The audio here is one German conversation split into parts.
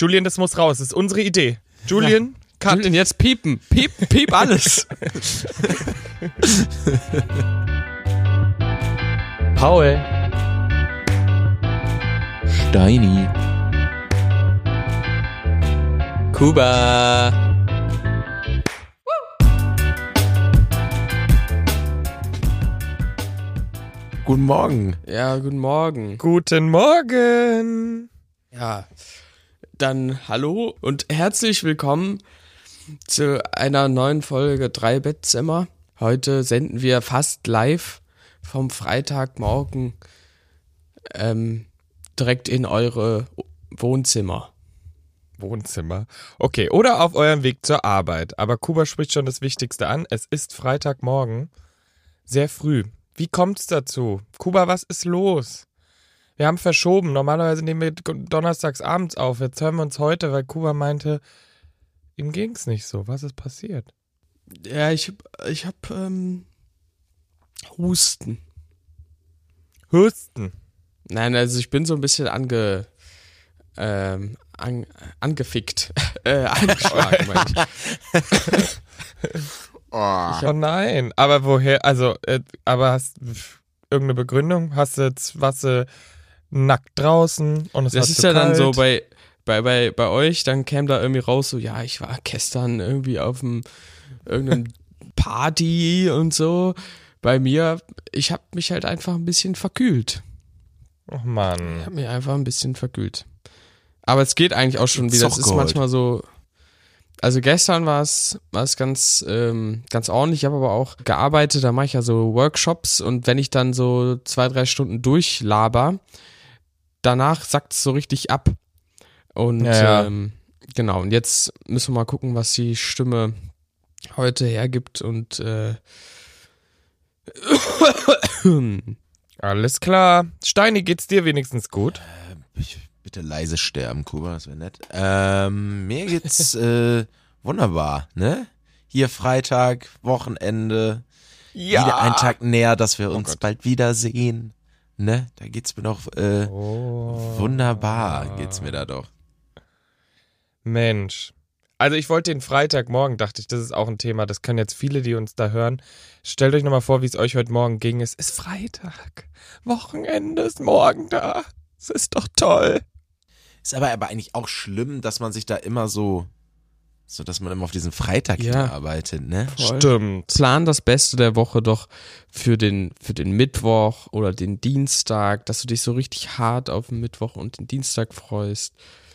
Julian, das muss raus. Das ist unsere Idee. Julian, cut. Julian, jetzt piepen. Piep, piep alles. Paul. Steini. Kuba. Guten Morgen. Ja, guten Morgen. Guten Morgen. Ja, dann hallo und herzlich willkommen zu einer neuen Folge Drei Bettzimmer. Heute senden wir fast live vom Freitagmorgen ähm, direkt in eure Wohnzimmer. Wohnzimmer. Okay, oder auf eurem Weg zur Arbeit. Aber Kuba spricht schon das Wichtigste an. Es ist Freitagmorgen. Sehr früh. Wie kommt's dazu? Kuba, was ist los? Wir haben verschoben. Normalerweise nehmen wir donnerstags abends auf. Jetzt hören wir uns heute, weil Kuba meinte, ihm ging's nicht so. Was ist passiert? Ja, ich, ich hab ähm, Husten. Husten. Nein, also ich bin so ein bisschen ange, ähm, an, angefickt. äh, angeschlagen, meine ich. Oh. Oh nein. Aber woher? Also, äh, aber hast irgendeine Begründung? Hast du jetzt was äh, nackt draußen und es Das ist ja dann kalt? so bei, bei, bei, bei euch, dann käme da irgendwie raus, so, ja, ich war gestern irgendwie auf einem irgendeinem Party und so. Bei mir, ich habe mich halt einfach ein bisschen verkühlt. Oh Ich Mann. habe mich einfach ein bisschen verkühlt. Aber es geht eigentlich auch schon wieder. Es ist manchmal so. Also gestern war es war es ganz ähm, ganz ordentlich. Ich habe aber auch gearbeitet. Da mache ich ja so Workshops und wenn ich dann so zwei drei Stunden durchlaber, danach sackt es so richtig ab. Und Ja, ja. Ähm, genau. Und jetzt müssen wir mal gucken, was die Stimme heute hergibt und äh, Alles klar. Steini, geht's dir wenigstens gut? Ich, bitte leise sterben, Kuba, das wäre nett. Ähm, mir geht's äh, wunderbar, ne? Hier Freitag, Wochenende, wieder ein Tag näher, dass wir uns Gott. bald wiedersehen. Ne? Da geht's mir doch äh, Oh. wunderbar, geht's mir da doch. Mensch. Also ich wollte den Freitagmorgen, dachte ich, das ist auch ein Thema. Das können jetzt viele, die uns da hören. Stellt euch nochmal vor, wie es euch heute Morgen ging. Es ist Freitag. Wochenende ist morgen da. Es ist doch toll. Ist aber, aber eigentlich auch schlimm, dass man sich da immer so, so dass man immer auf diesen Freitag Ja. hinarbeitet, ne? Voll. Stimmt. plan das Beste der Woche doch für den, für den Mittwoch oder den Dienstag, dass du dich so richtig hart auf den Mittwoch und den Dienstag freust.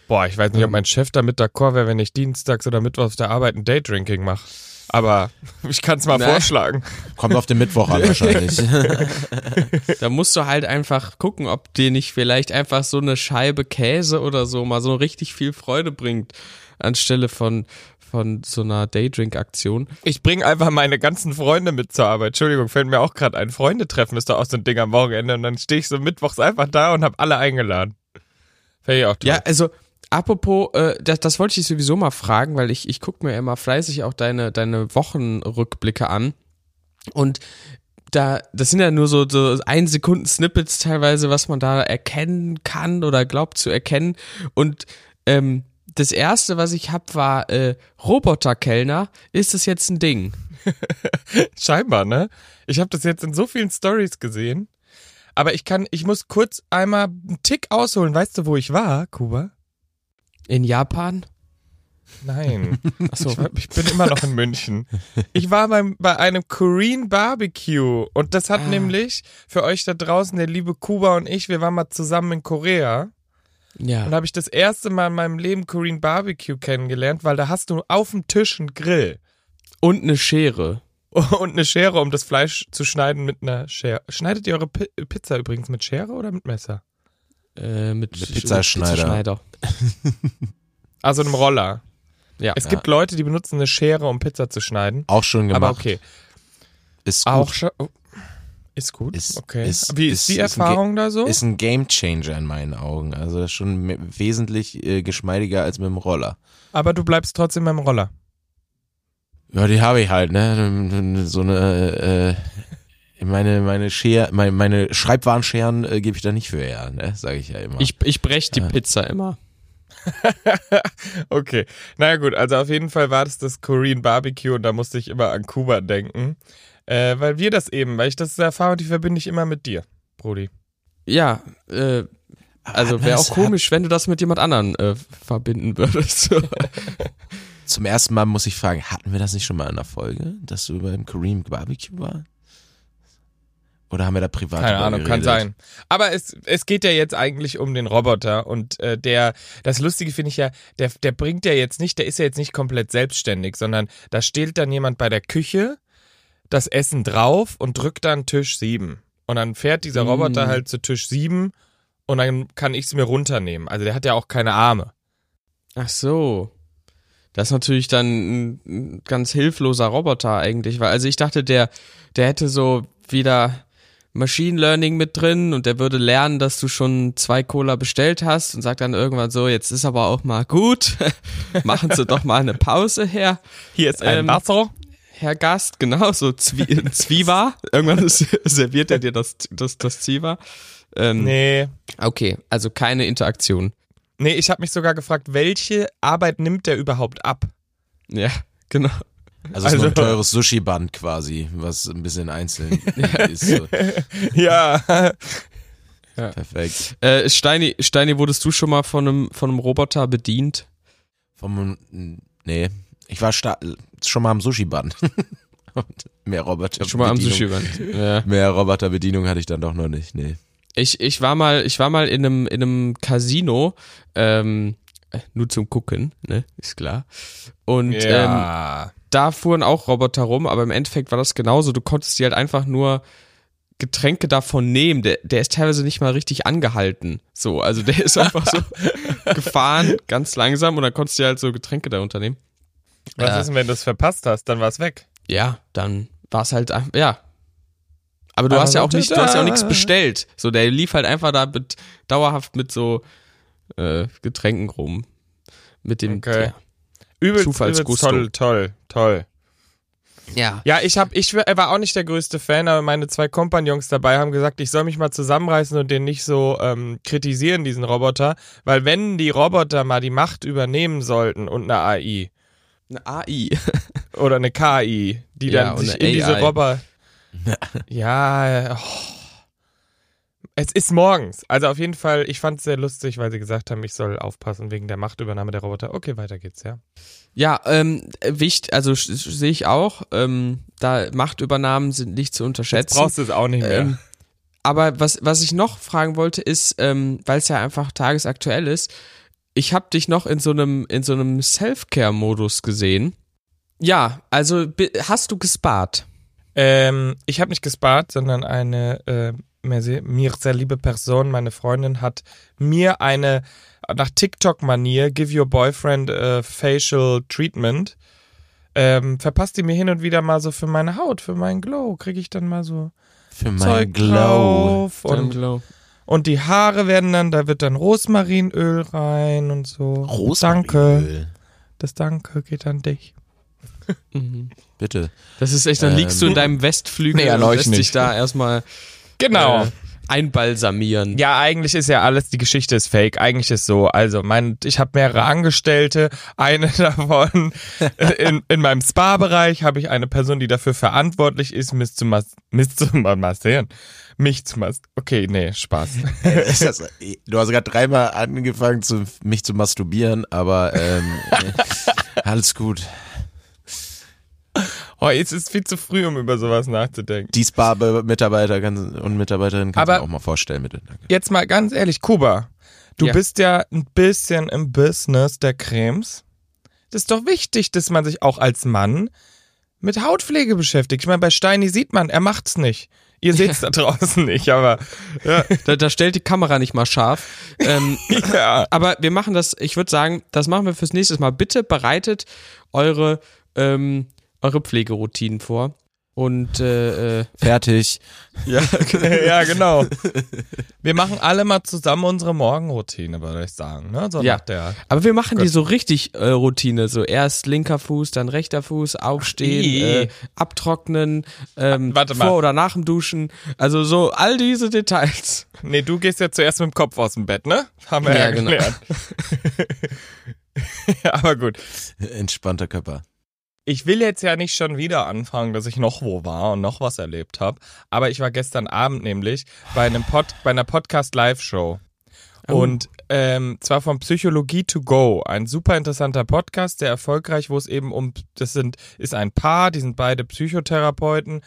Boah, ich weiß nicht, ob mein Chef damit d'accord wäre, wenn ich dienstags oder mittwochs auf der Arbeit ein Daydrinking mache. Aber ich kann es mal Nee. vorschlagen. Kommt auf den Mittwoch an wahrscheinlich. Da musst du halt einfach gucken, ob dir nicht vielleicht einfach so eine Scheibe Käse oder so mal so richtig viel Freude bringt, anstelle von, von so einer Daydrink-Aktion. Ich bringe einfach meine ganzen Freunde mit zur Arbeit. Entschuldigung, fällt mir auch gerade ein. Freunde treffen ist doch auch so ein Ding am Wochenende. Und dann stehe ich so mittwochs einfach da und habe alle eingeladen. Fände ich auch toll. Ja, also apropos, äh, das, das wollte ich dich sowieso mal fragen, weil ich, ich gucke mir immer fleißig auch deine, deine Wochenrückblicke an. Und da, das sind ja nur so, so ein Sekunden Snippets teilweise, was man da erkennen kann oder glaubt zu erkennen. Und ähm, das erste, was ich hab, war äh, Roboterkellner. Ist das jetzt ein Ding? Scheinbar, ne? Ich habe das jetzt in so vielen Stories gesehen. Aber ich kann, ich muss kurz einmal einen Tick ausholen. Weißt du, wo ich war, Kuba? In Japan? Nein. Achso. Ich, ich bin immer noch in München. Ich war beim, bei einem Korean Barbecue und das hat Ah. nämlich für euch da draußen, der liebe Kuba und ich, wir waren mal zusammen in Korea Ja. und habe ich das erste Mal in meinem Leben Korean Barbecue kennengelernt, weil da hast du auf dem Tisch einen Grill Und eine Schere. und eine Schere, um das Fleisch zu schneiden mit einer Schere. Schneidet ihr eure Pi Pizza übrigens mit Schere oder mit Messer? Äh, mit Mit Pizzaschneider. Pizzaschneider. Also einem Roller. Ja. Es gibt Leute, die benutzen eine Schere, um Pizza zu schneiden. Auch schon gemacht. Aber okay. Ist gut. Auch schon. Ist gut. Ist- okay. ist- Wie ist, ist- die ist ein Erfahrung da so? Ist ein Game Changer in meinen Augen. Also schon wesentlich äh, geschmeidiger als mit dem Roller. Aber du bleibst trotzdem beim Roller. Ja, die habe ich halt, ne? So eine, äh, meine, meine Scher, meine, meine Schreibwarenscheren äh, gebe ich da nicht für her, ne? Sage ich ja immer. Ich, ich brech die Ja. Pizza immer. okay. Naja gut, also auf jeden Fall war das das Korean Barbecue und da musste ich immer an Kuba denken. Äh, weil wir das eben, weil ich das Erfahrung, die verbinde ich immer mit dir, Brody. Ja, äh, also wäre auch komisch, wenn du das mit jemand anderen äh, verbinden würdest. Zum ersten Mal muss ich fragen, hatten wir das nicht schon mal in der Folge, dass du beim Korean Barbecue war? Oder haben wir da privat Keine Ahnung, geredet? kann sein. Aber es, es geht ja jetzt eigentlich um den Roboter und äh, der, das Lustige finde ich ja, der, der bringt ja jetzt nicht, der ist ja jetzt nicht komplett selbstständig, sondern da steht dann jemand bei der Küche das Essen drauf und drückt dann Tisch 7. Und dann fährt dieser mm. Roboter halt zu Tisch 7 und dann kann ich es mir runternehmen. Also der hat ja auch keine Arme. Ach so. Das ist natürlich dann ein ganz hilfloser Roboter eigentlich, weil also ich dachte, der, der hätte so wieder Machine Learning mit drin und der würde lernen, dass du schon zwei Cola bestellt hast und sagt dann irgendwann so, jetzt ist aber auch mal gut, machen Sie doch mal eine Pause her. Hier ist ein ähm, Wasser. Herr Gast, genau, so Zwie Zwiewa. Irgendwann serviert er dir das, das, das Zwiewa. Ähm, nee. Okay, also keine Interaktion. Nee, ich habe mich sogar gefragt, welche Arbeit nimmt der überhaupt ab? Ja, genau. Also, also so ein teures Sushi-Band quasi, was ein bisschen einzeln ist. So. Ja. ja. Perfekt. Äh, Steini, Steini, wurdest du schon mal von einem, von einem Roboter bedient? Vom, nee, ich war schon mal am Sushi-Band. mehr Roboter. Schon mal am Sushi-Band. Ja. Mehr Roboterbedienung hatte ich dann doch noch nicht, nee. Ich, ich war mal, ich war mal in einem, in einem Casino, ähm, nur zum Gucken, ne, ist klar. Und ja. ähm, da fuhren auch Roboter rum, aber im Endeffekt war das genauso. Du konntest die halt einfach nur Getränke davon nehmen. Der, der ist teilweise nicht mal richtig angehalten. So, also der ist einfach so gefahren, ganz langsam und dann konntest du halt so Getränke da unternehmen. Was äh, ist denn, wenn du es verpasst hast? Dann war es weg. Ja, dann war es halt, ja. Aber du Aber hast ja auch nicht, du hast ja auch nichts bestellt. So, der lief halt einfach da mit, dauerhaft mit so äh, Getränken rum. Mit dem okay. ja, übelst, übelst toll, toll, toll. Ja. Ja, ich hab, ich war auch nicht der größte Fan, aber meine zwei Kompagnons dabei haben gesagt, ich soll mich mal zusammenreißen und den nicht so ähm, kritisieren, diesen Roboter. Weil wenn die Roboter mal die Macht übernehmen sollten und eine AI, eine AI. Oder eine KI, die ja, dann sich in AI. diese Roboter. ja, oh. es ist morgens. Also auf jeden Fall, ich fand es sehr lustig, weil sie gesagt haben, ich soll aufpassen wegen der Machtübernahme der Roboter. Okay, weiter geht's, ja. Ja, ähm, wichtig, also sehe ich auch, ähm, da Machtübernahmen sind nicht zu unterschätzen. Jetzt brauchst du es auch nicht mehr. Ähm, aber was, was ich noch fragen wollte, ist, ähm, weil es ja einfach tagesaktuell ist, ich habe dich noch in so einem in so einem Self-Care-Modus gesehen. Ja, also hast du gespart? Ähm, ich habe nicht gespart, sondern eine äh, mir, sehr, mir sehr liebe Person, meine Freundin, hat mir eine nach TikTok-Manier Give Your Boyfriend a Facial Treatment. Ähm, verpasst die mir hin und wieder mal so für meine Haut, für meinen Glow, kriege ich dann mal so für mein Glow. Und, Glow. Und die Haare werden dann, da wird dann Rosmarinöl rein und so. Rosmarinöl? Danke. Das Danke geht an dich. mhm. Bitte. Das ist echt, dann ähm, liegst du in deinem Westflügel nee, und lässt dich da erstmal genau. Äh, einbalsamieren. Ja, eigentlich ist ja alles, die Geschichte ist fake. Eigentlich ist so, also mein, ich habe mehrere Angestellte. Eine davon in, in meinem Spa-Bereich habe ich eine Person, die dafür verantwortlich ist, mich zu, mas mich zu massieren. Mich zu mas Okay, nee, Spaß. du hast gerade dreimal angefangen, zu, mich zu masturbieren, aber ähm, alles gut. Oh, jetzt ist viel zu früh, um über sowas nachzudenken. Die Spa-Mitarbeiter und Mitarbeiterinnen kannst du auch mal vorstellen, bitte. Danke. Jetzt mal ganz ehrlich, Kuba, du ja. bist ja ein bisschen im Business der Cremes. Das ist doch wichtig, dass man sich auch als Mann mit Hautpflege beschäftigt. Ich meine, bei Steini sieht man, er macht's nicht. Ihr seht's ja. da draußen nicht, aber ja. da, da stellt die Kamera nicht mal scharf. Ähm, ja. Aber wir machen das, ich würde sagen, das machen wir fürs nächste Mal. Bitte bereitet eure ähm, eure Pflegeroutinen vor. Und äh, äh, Fertig. Ja, ja, genau. Wir machen alle mal zusammen unsere Morgenroutine, würde ich sagen. Ne? So Ja. nach der. aber wir machen die so richtig äh, Routine, so erst linker Fuß, dann rechter Fuß, aufstehen, Ih. äh, abtrocknen, ähm, warte mal. vor oder nach dem Duschen, also so all diese Details. Nee, du gehst ja zuerst mit dem Kopf aus dem Bett, ne? Haben wir ja, Ja, genau. gelernt. aber gut. Entspannter Körper. Ich will jetzt ja nicht schon wieder anfangen, dass ich noch wo war und noch was erlebt habe. Aber ich war gestern Abend nämlich bei einem Pod, bei einer Podcast-Live-Show. Oh. Und ähm, zwar von Psychologie to Go, ein super interessanter Podcast, sehr erfolgreich, wo es eben um, das sind, ist ein Paar, die sind beide Psychotherapeuten,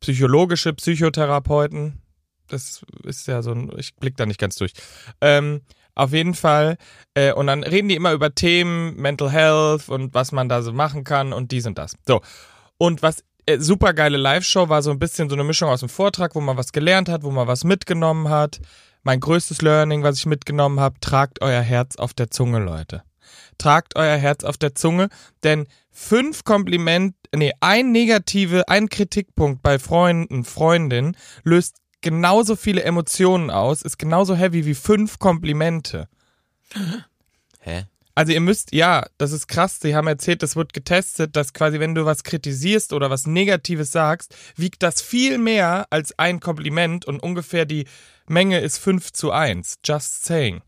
psychologische Psychotherapeuten. Das ist ja so ein, ich blick da nicht ganz durch. Ähm, auf jeden Fall. Äh, und dann reden die immer über Themen, Mental Health und was man da so machen kann und dies und das. So. Und was äh, super geile Live-Show war so ein bisschen so eine Mischung aus dem Vortrag, wo man was gelernt hat, wo man was mitgenommen hat. Mein größtes Learning, was ich mitgenommen habe, tragt euer Herz auf der Zunge, Leute. Tragt euer Herz auf der Zunge, denn fünf Kompliment, nee, ein negative, ein Kritikpunkt bei Freunden, Freundinnen löst genauso viele Emotionen aus, ist genauso heavy wie fünf Komplimente. Hä? Also ihr müsst, ja, das ist krass, sie haben erzählt, das wird getestet, dass quasi wenn du was kritisierst oder was Negatives sagst, wiegt das viel mehr als ein Kompliment und ungefähr die Menge ist 5 zu 1. Just saying.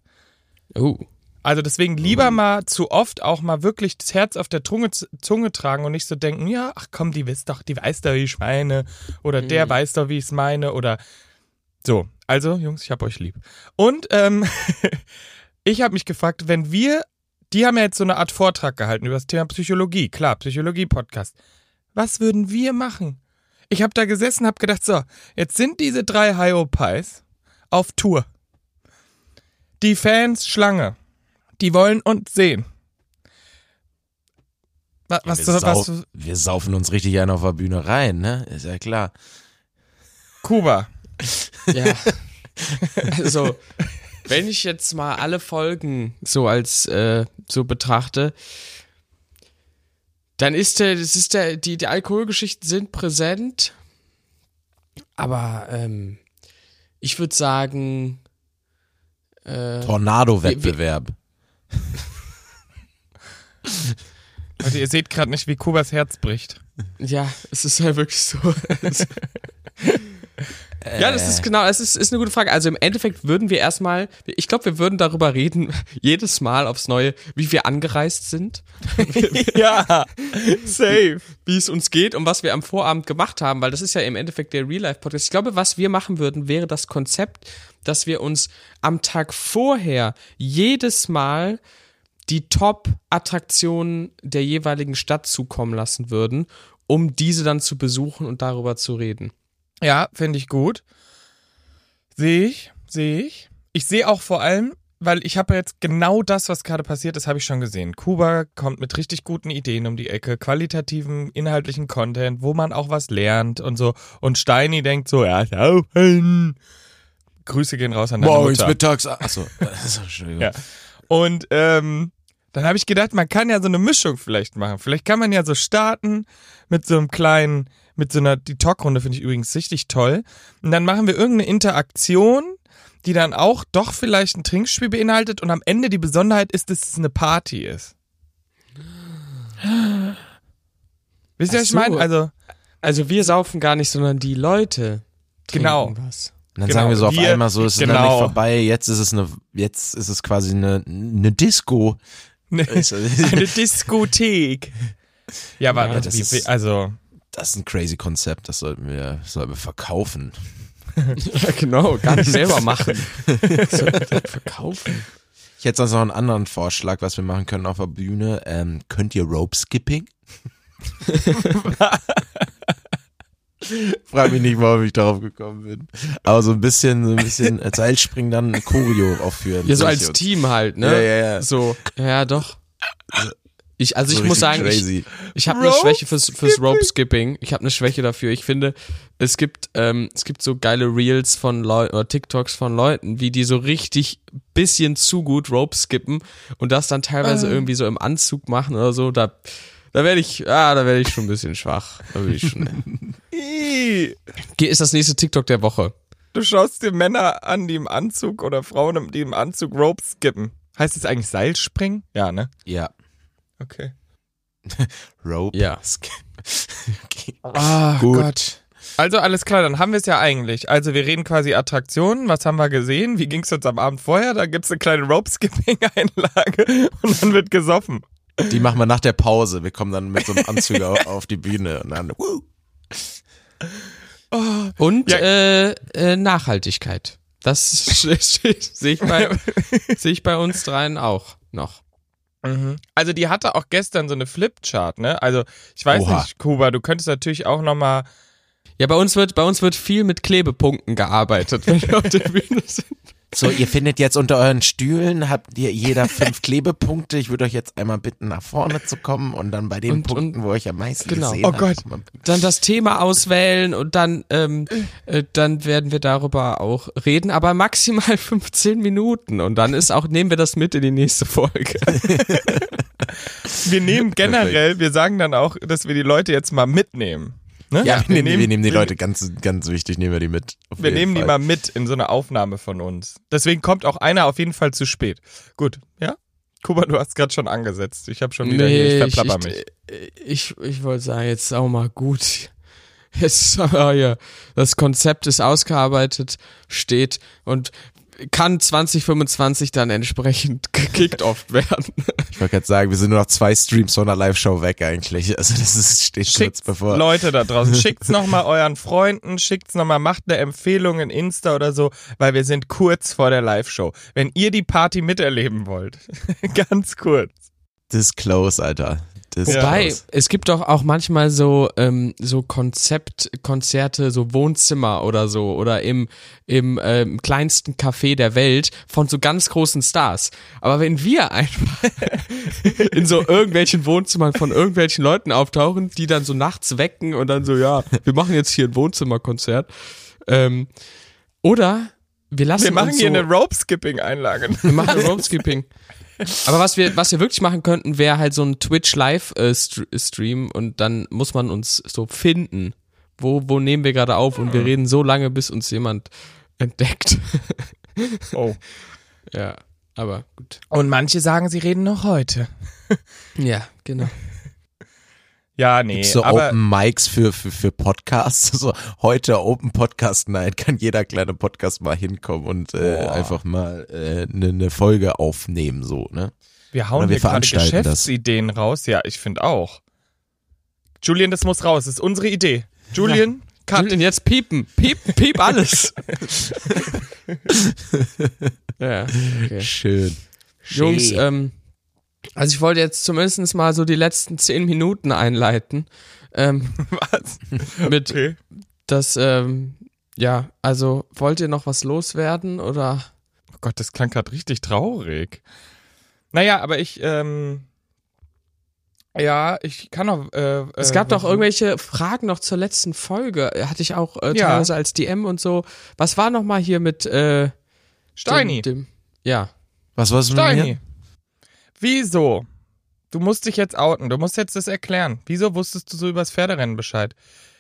Oh. Also deswegen lieber mal zu oft auch mal wirklich das Herz auf der Zunge, Zunge tragen und nicht so denken, ja, ach komm, die weiß doch, die weiß doch, wie ich meine. Oder der weiß doch, wie ich es meine. Oder so. Also, Jungs, ich hab euch lieb. Und ähm, ich habe mich gefragt, wenn wir, die haben ja jetzt so eine Art Vortrag gehalten über das Thema Psychologie. Klar, Psychologie-Podcast. Was würden wir machen? Ich habe da gesessen, habe gedacht, so, jetzt sind diese drei Hyopies auf Tour. Die Fans Schlange. Die wollen uns sehen. Was, was, wir, was, sau wir saufen uns richtig einen auf der Bühne rein, ne? Ist ja klar. Kuba. Ja. also, wenn ich jetzt mal alle Folgen so als äh, so betrachte, dann ist der, das ist der, die, die Alkoholgeschichten sind präsent, aber ähm, ich würde sagen, äh, Tornado-Wettbewerb. Also ihr seht gerade nicht, wie Kubas Herz bricht. ja, es ist halt wirklich so. Ja, das ist genau, es ist, ist eine gute Frage. Also im Endeffekt würden wir erstmal, ich glaube, wir würden darüber reden, jedes Mal aufs Neue, wie wir angereist sind, ja, safe. wie es uns geht und was wir am Vorabend gemacht haben, weil das ist ja im Endeffekt der Real-Life-Podcast. Ich glaube, was wir machen würden, wäre das Konzept, dass wir uns am Tag vorher jedes Mal die Top-Attraktionen der jeweiligen Stadt zukommen lassen würden, um diese dann zu besuchen und darüber zu reden. Ja, finde ich gut. Sehe ich, sehe ich. Ich sehe auch vor allem, weil ich habe jetzt genau das, was gerade passiert ist, habe ich schon gesehen. Kuba kommt mit richtig guten Ideen um die Ecke, qualitativen, inhaltlichen Content, wo man auch was lernt und so. Und Steini denkt so, ja, saufen. Grüße gehen raus an deine Morgens, Mutter. mittags. Achso, also, Entschuldigung. Ja. Und ähm, dann habe ich gedacht, man kann ja so eine Mischung vielleicht machen. Vielleicht kann man ja so starten mit so einem kleinen, mit so einer, die Talkrunde finde ich übrigens richtig toll. Und dann machen wir irgendeine Interaktion, die dann auch doch vielleicht ein Trinkspiel beinhaltet und am Ende die Besonderheit ist, dass es eine Party ist. Wisst ihr, was ich meine? Also, Also wir saufen gar nicht, sondern die Leute trinken Genau. was. Und dann Genau, sagen wir so auf wir- einmal so, es ist noch genau. nicht vorbei, jetzt ist es eine, jetzt ist es quasi eine, eine Disco. eine, eine Diskothek. Ja, aber Ja, das wie, also, Das ist ein crazy Konzept, das sollten wir, sollten wir verkaufen. Ja, genau, gar nicht selber machen. Verkaufen. Ich hätte sonst noch einen anderen Vorschlag, was wir machen können auf der Bühne. Ähm, könnt ihr Rope Skipping? Frag mich nicht, warum ich darauf gekommen bin. Aber so ein bisschen, so ein bisschen Seilspringen dann Choreo aufführen. Ja, so als Team halt, ne? Ja, ja, ja. So, ja, doch. Ich, also so ich muss sagen, ich, crazy. ich habe eine Schwäche fürs, fürs Rope Skipping. Ich habe eine Schwäche dafür. Ich finde, es gibt, ähm, es gibt so geile Reels von Leuten oder TikToks von Leuten, wie die so richtig bisschen zu gut Rope skippen und das dann teilweise irgendwie so im Anzug machen oder so. Da, Da werde ich, ah, da werde ich schon ein bisschen schwach. Da bin ich schon. Ist das nächste TikTok der Woche. Du schaust dir Männer an, die im Anzug oder Frauen, die im Anzug Ropes skippen. Heißt es eigentlich Seilspringen? Ja, ne? Ja. Okay. Rope. Ja. okay. Ah, Gut. Gott. Also alles klar, dann haben wir es ja eigentlich. Also wir reden quasi Attraktionen. Was haben wir gesehen? Wie ging es uns am Abend vorher? Da gibt's eine kleine Rope-Skipping-Einlage und dann wird gesoffen. Die machen wir nach der Pause. Wir kommen dann mit so einem Anzug auf, die Bühne und dann. Woo. Und Ja. äh, äh, Nachhaltigkeit. Das sehe ich, bei- sehe ich bei uns dreien auch noch. Also die hatte auch gestern so eine Flipchart, ne? Also ich weiß Oha. nicht, Kuba, du könntest natürlich auch nochmal Ja, bei uns wird, bei uns wird viel mit Klebepunkten gearbeitet, wenn wir auf der Bühne sind. So, ihr findet jetzt unter euren Stühlen, habt ihr jeder fünf Klebepunkte. Ich würde euch jetzt einmal bitten, nach vorne zu kommen und dann bei den Und- Punkten, und- wo ich am meisten genau. gesehen Oh. Gott. mal- Dann das Thema auswählen und dann, ähm, äh, dann werden wir darüber auch reden, aber maximal 15 Minuten und dann ist auch, nehmen wir das mit in die nächste Folge. Wir nehmen generell, wir sagen dann auch, dass wir die Leute jetzt mal mitnehmen. Ne? Ja, wir, nehmen, wir nehmen die wir- Leute ganz, ganz wichtig, nehmen wir die mit. Wir nehmen die Fall. mal mit in so eine Aufnahme von uns. Deswegen kommt auch einer auf jeden Fall zu spät. Gut, ja? Kuba, du hast gerade schon angesetzt. Ich habe schon wieder hier, ich verplapper mich. ich, ich, ich wollte sagen, jetzt auch mal gut. Jetzt, ah, ja, das Konzept ist ausgearbeitet, steht und kann 2025 dann entsprechend gekickt oft werden. Ich wollte gerade sagen, wir sind nur noch zwei Streams von der Live-Show weg eigentlich. Also das ist, steht kurz Schickt's, bevor. Leute da draußen, schickt's nochmal euren Freunden, schickt's nochmal, macht eine Empfehlung in Insta oder so, weil wir sind kurz vor der Live-Show. Wenn ihr die Party miterleben wollt, ganz kurz. This close, Alter. This Wobei, es gibt doch auch manchmal so, ähm, so Konzeptkonzerte, so Wohnzimmer oder so, oder im, im ähm, kleinsten Café der Welt von so ganz großen Stars. Aber wenn wir einfach in so irgendwelchen Wohnzimmern von irgendwelchen Leuten auftauchen, die dann so nachts wecken und dann so, ja, wir machen jetzt hier ein Wohnzimmerkonzert. Ähm, oder wir lassen Wir machen uns hier so, eine Rope-Skipping-Einlage. wir machen Ropeskipping. Aber was wir, was wir wirklich machen könnten, wäre halt so ein Twitch Live äh, Stream und dann muss man uns so finden. Wo, wo nehmen wir gerade auf und wir reden so lange, bis uns jemand entdeckt. Oh. ja, aber gut. Und manche sagen, sie reden noch heute. Ja, genau. Ja, nee, so aber Open Mics für, für, für Podcasts. So heute Open Podcast Night kann jeder kleine Podcast mal hinkommen und äh, Boah. einfach mal eine äh, ne- ne Folge aufnehmen, so, ne? wir hauen oder wir hier gerade veranstalten das. Geschäftsideen raus. Ja, ich finde auch. Julian, das muss raus. Das ist unsere Idee. Julian, cut. Julian, jetzt piepen. Piep, piep alles. ja, okay. Schön. Jungs, ähm, also ich wollte jetzt zumindest mal so die letzten zehn Minuten einleiten. Ähm, Was? mit Okay. das, ähm, ja, also wollt ihr noch was loswerden oder? Oh Gott, das klang gerade richtig traurig. Naja, aber ich, ähm, ja, ich kann noch. Äh, Es äh, gab doch irgendwelche Fragen noch zur letzten Folge. Hatte ich auch äh, Ja. teilweise als DM und so. Was war noch mal hier mit äh, Steini. Dem, dem, ja. Was war's mit mir? Wieso? Du musst dich jetzt outen. Du musst jetzt das erklären. Wieso wusstest du so übers Pferderennen Bescheid?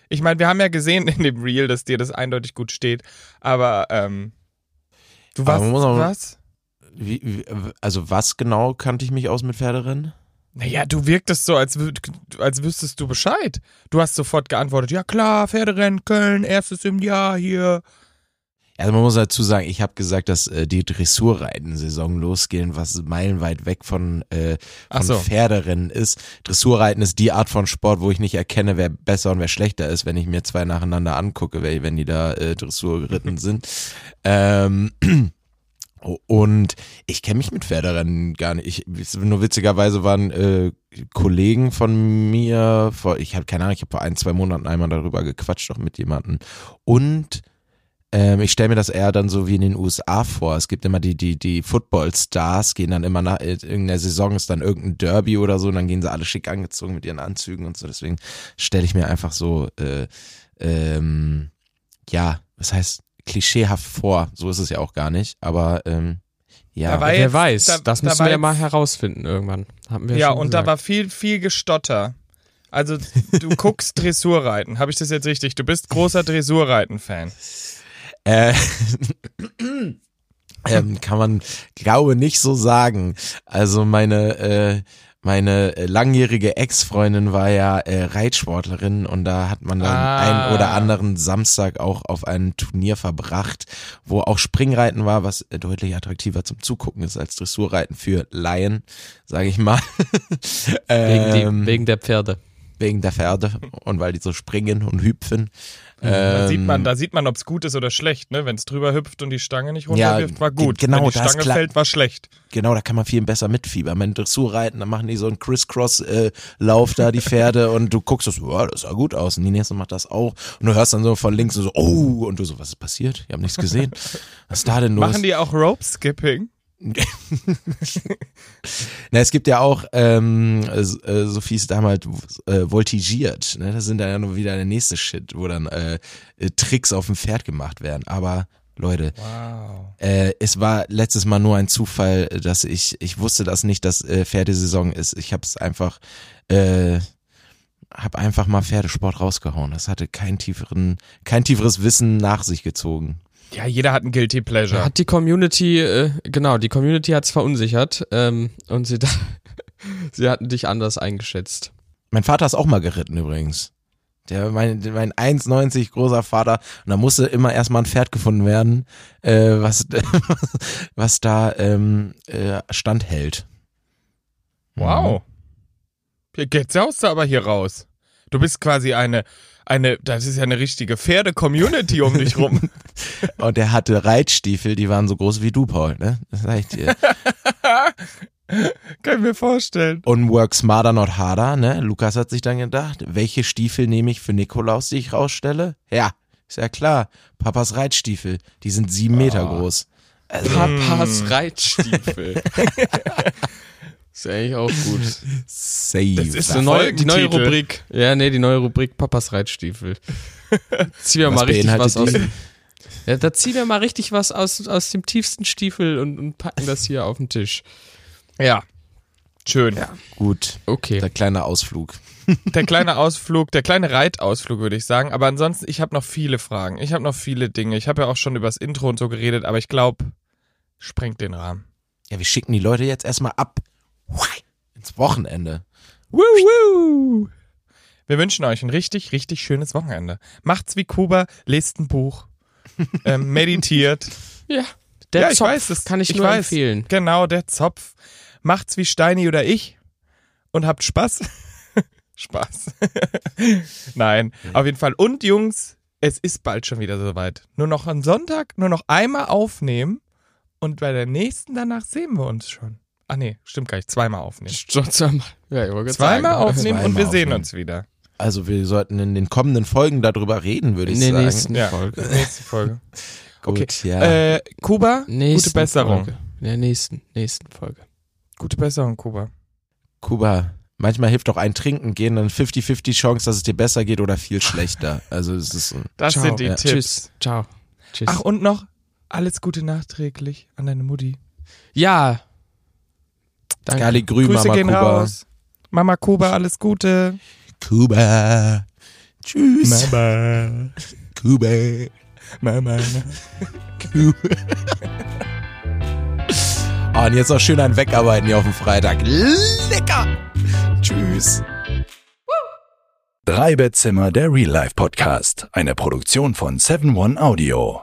Ich meine, wir haben ja gesehen in dem Reel, dass dir das eindeutig gut steht. Aber, ähm, du Aber warst, auch- was? Wie, wie, also was genau kannte ich mich aus mit Pferderennen? Naja, du wirktest so, als, als wüsstest du Bescheid. Du hast sofort geantwortet, ja klar, Pferderennen, Köln, erstes im Jahr hier. Also man muss dazu sagen, ich habe gesagt, dass äh, die Dressurreiten-Saison losgehen, was meilenweit weg von, äh, von so. Pferderennen ist. Dressurreiten ist die Art von Sport, wo ich nicht erkenne, wer besser und wer schlechter ist, wenn ich mir zwei nacheinander angucke, wenn die da äh, Dressur geritten sind. Ähm, und ich kenne mich mit Pferderennen gar nicht. Ich, nur witzigerweise waren äh, Kollegen von mir, vor, ich habe keine Ahnung, ich habe vor ein, zwei Monaten einmal darüber gequatscht, auch mit jemandem. Und ähm, ich stelle mir das eher dann so wie in den USA vor. Es gibt immer die, die, die Football-Stars, gehen dann immer nach, in irgendeiner Saison ist dann irgendein Derby oder so und dann gehen sie alle schick angezogen mit ihren Anzügen und so. Deswegen stelle ich mir einfach so, äh, ähm, ja, was heißt klischeehaft vor. So ist es ja auch gar nicht. Aber ähm, ja, Da Wer jetzt- weiß, da- das da müssen wir ja mal herausfinden irgendwann. Haben wir Ja, schon und da gesagt. war viel, viel Gestotter. Also du guckst Dressurreiten. Habe ich das jetzt richtig? Du bist großer Dressurreiten-Fan. Äh, ähm, kann man, glaube nicht so sagen. Also meine äh, meine langjährige Ex-Freundin war ja äh, Reitsportlerin und da hat man dann Ah. einen oder anderen Samstag auch auf ein Turnier verbracht, wo auch Springreiten war, was deutlich attraktiver zum Zugucken ist als Dressurreiten für Laien, sage ich mal. Wegen, die, Ähm, wegen der Pferde. Wegen der Pferde und weil die so springen und hüpfen. Da Ähm, sieht man, da sieht man, ob es gut ist oder schlecht. Ne? Wenn es drüber hüpft und die Stange nicht Ja, runterwirft, war gut. genau, Wenn die Stange fällt, war schlecht. Genau, da kann man viel besser mitfiebern. Wenn Dressurreiten, dann machen die so einen Criss-Cross-Lauf da, die Pferde, und du guckst so, ja, das sah gut aus. Und die nächste macht das auch. Und du hörst dann so von links so, oh, und du so, was ist passiert? Ich habe nichts gesehen. Was ist da denn los? Machen die auch Rope-Skipping? Na, es gibt ja auch, ähm, äh, so viel es damals äh, voltigiert. Ne? Das sind dann ja nur wieder der nächste Shit, wo dann äh, äh, Tricks auf dem Pferd gemacht werden. Aber Leute, Wow. Äh, es war letztes Mal nur ein Zufall, dass ich, ich wusste das nicht, dass äh, Pferdesaison ist. Ich habe es einfach, äh, habe einfach mal Pferdesport rausgehauen. Das hatte keinen tieferen, kein tieferes Wissen nach sich gezogen. Ja, jeder hat ein Guilty Pleasure. Hat die Community, äh, genau, die Community hat's verunsichert ähm, und sie, da, sie hatten dich anders eingeschätzt. Mein Vater ist auch mal geritten übrigens. Der mein, mein 1,90 großer Vater und da musste immer erstmal ein Pferd gefunden werden, äh, was was da ähm, äh, standhält. Wow. Jetzt saust du aber hier raus. Du bist quasi eine, eine, das ist ja eine richtige Pferde-Community um dich rum. Und der hatte Reitstiefel, die waren so groß wie du, Paul, ne? Das sag ich dir. Kann ich mir vorstellen. Und work smarter, not harder, ne? Lukas hat sich dann gedacht, welche Stiefel nehme ich für Nikolaus, die ich rausstelle? Ja, ist ja klar. Papas Reitstiefel, die sind sieben Meter groß. Also, Papas Reitstiefel. ist ja eigentlich auch gut. safe. Das ist Die neue, die neue. Rubrik. Ja, nee, die neue Rubrik Papas Reitstiefel. Zieh mir Was mal richtig was aus. Ja, da ziehen wir mal richtig was aus, aus dem tiefsten Stiefel und, und packen das hier auf den Tisch. Ja. Schön. Gut, Okay. der kleine Ausflug. Der kleine Ausflug, der kleine Reitausflug, würde ich sagen. Aber ansonsten, ich habe noch viele Fragen. Ich habe noch viele Dinge. Ich habe ja auch schon übers Intro und so geredet, aber ich glaube, sprengt den Rahmen. Ja, wir schicken die Leute jetzt erstmal ab ins Wochenende. Woo, woo. Wir wünschen euch ein richtig, richtig schönes Wochenende. Macht's wie Kuba, lest ein Buch, ähm, meditiert. Ja. Der ja, ich Zopf weiß, das kann ich, ich nur weiß. empfehlen. Genau, der Zopf. Macht's wie Steini oder ich und habt Spaß. Spaß. Nein, auf jeden Fall. Und Jungs, es ist bald schon wieder soweit. Nur noch am Sonntag, nur noch einmal aufnehmen und bei der nächsten danach sehen wir uns schon. Ah nee, stimmt gar nicht. Zweimal aufnehmen. Schon zweimal. Ja, ich Zweimal sagen. aufnehmen und wir Zweimal sehen aufnehmen. uns wieder. Also wir sollten in den kommenden Folgen darüber reden, würde ich In der sagen. nächsten Ja, Folge. nächste Folge. Gut, Okay. ja. Äh, Kuba, Nächsten gute Besserung. Folge. In der nächsten, nächsten Folge. Gute Besserung, Kuba. Kuba, manchmal hilft auch ein Trinken gehen, dann 50-50 Chance, dass es dir besser geht oder viel schlechter. Also es ist so. Das Ciao. sind die Ja. Tipps. Tschüss. Ciao. Tschüss. Ach, und noch alles Gute nachträglich an deine Mutti. ja. Danke. Gali Grü, Grüße Mama gehen Kuba. raus. Mama Kuba, alles Gute. Kuba. Tschüss. Mama. Kuba. Mama. Oh, und jetzt noch schön ein Wegarbeiten hier auf dem Freitag. Lecker. Tschüss. Drei Bettzimmer, der Real Life Podcast. Eine Produktion von 7 One Audio.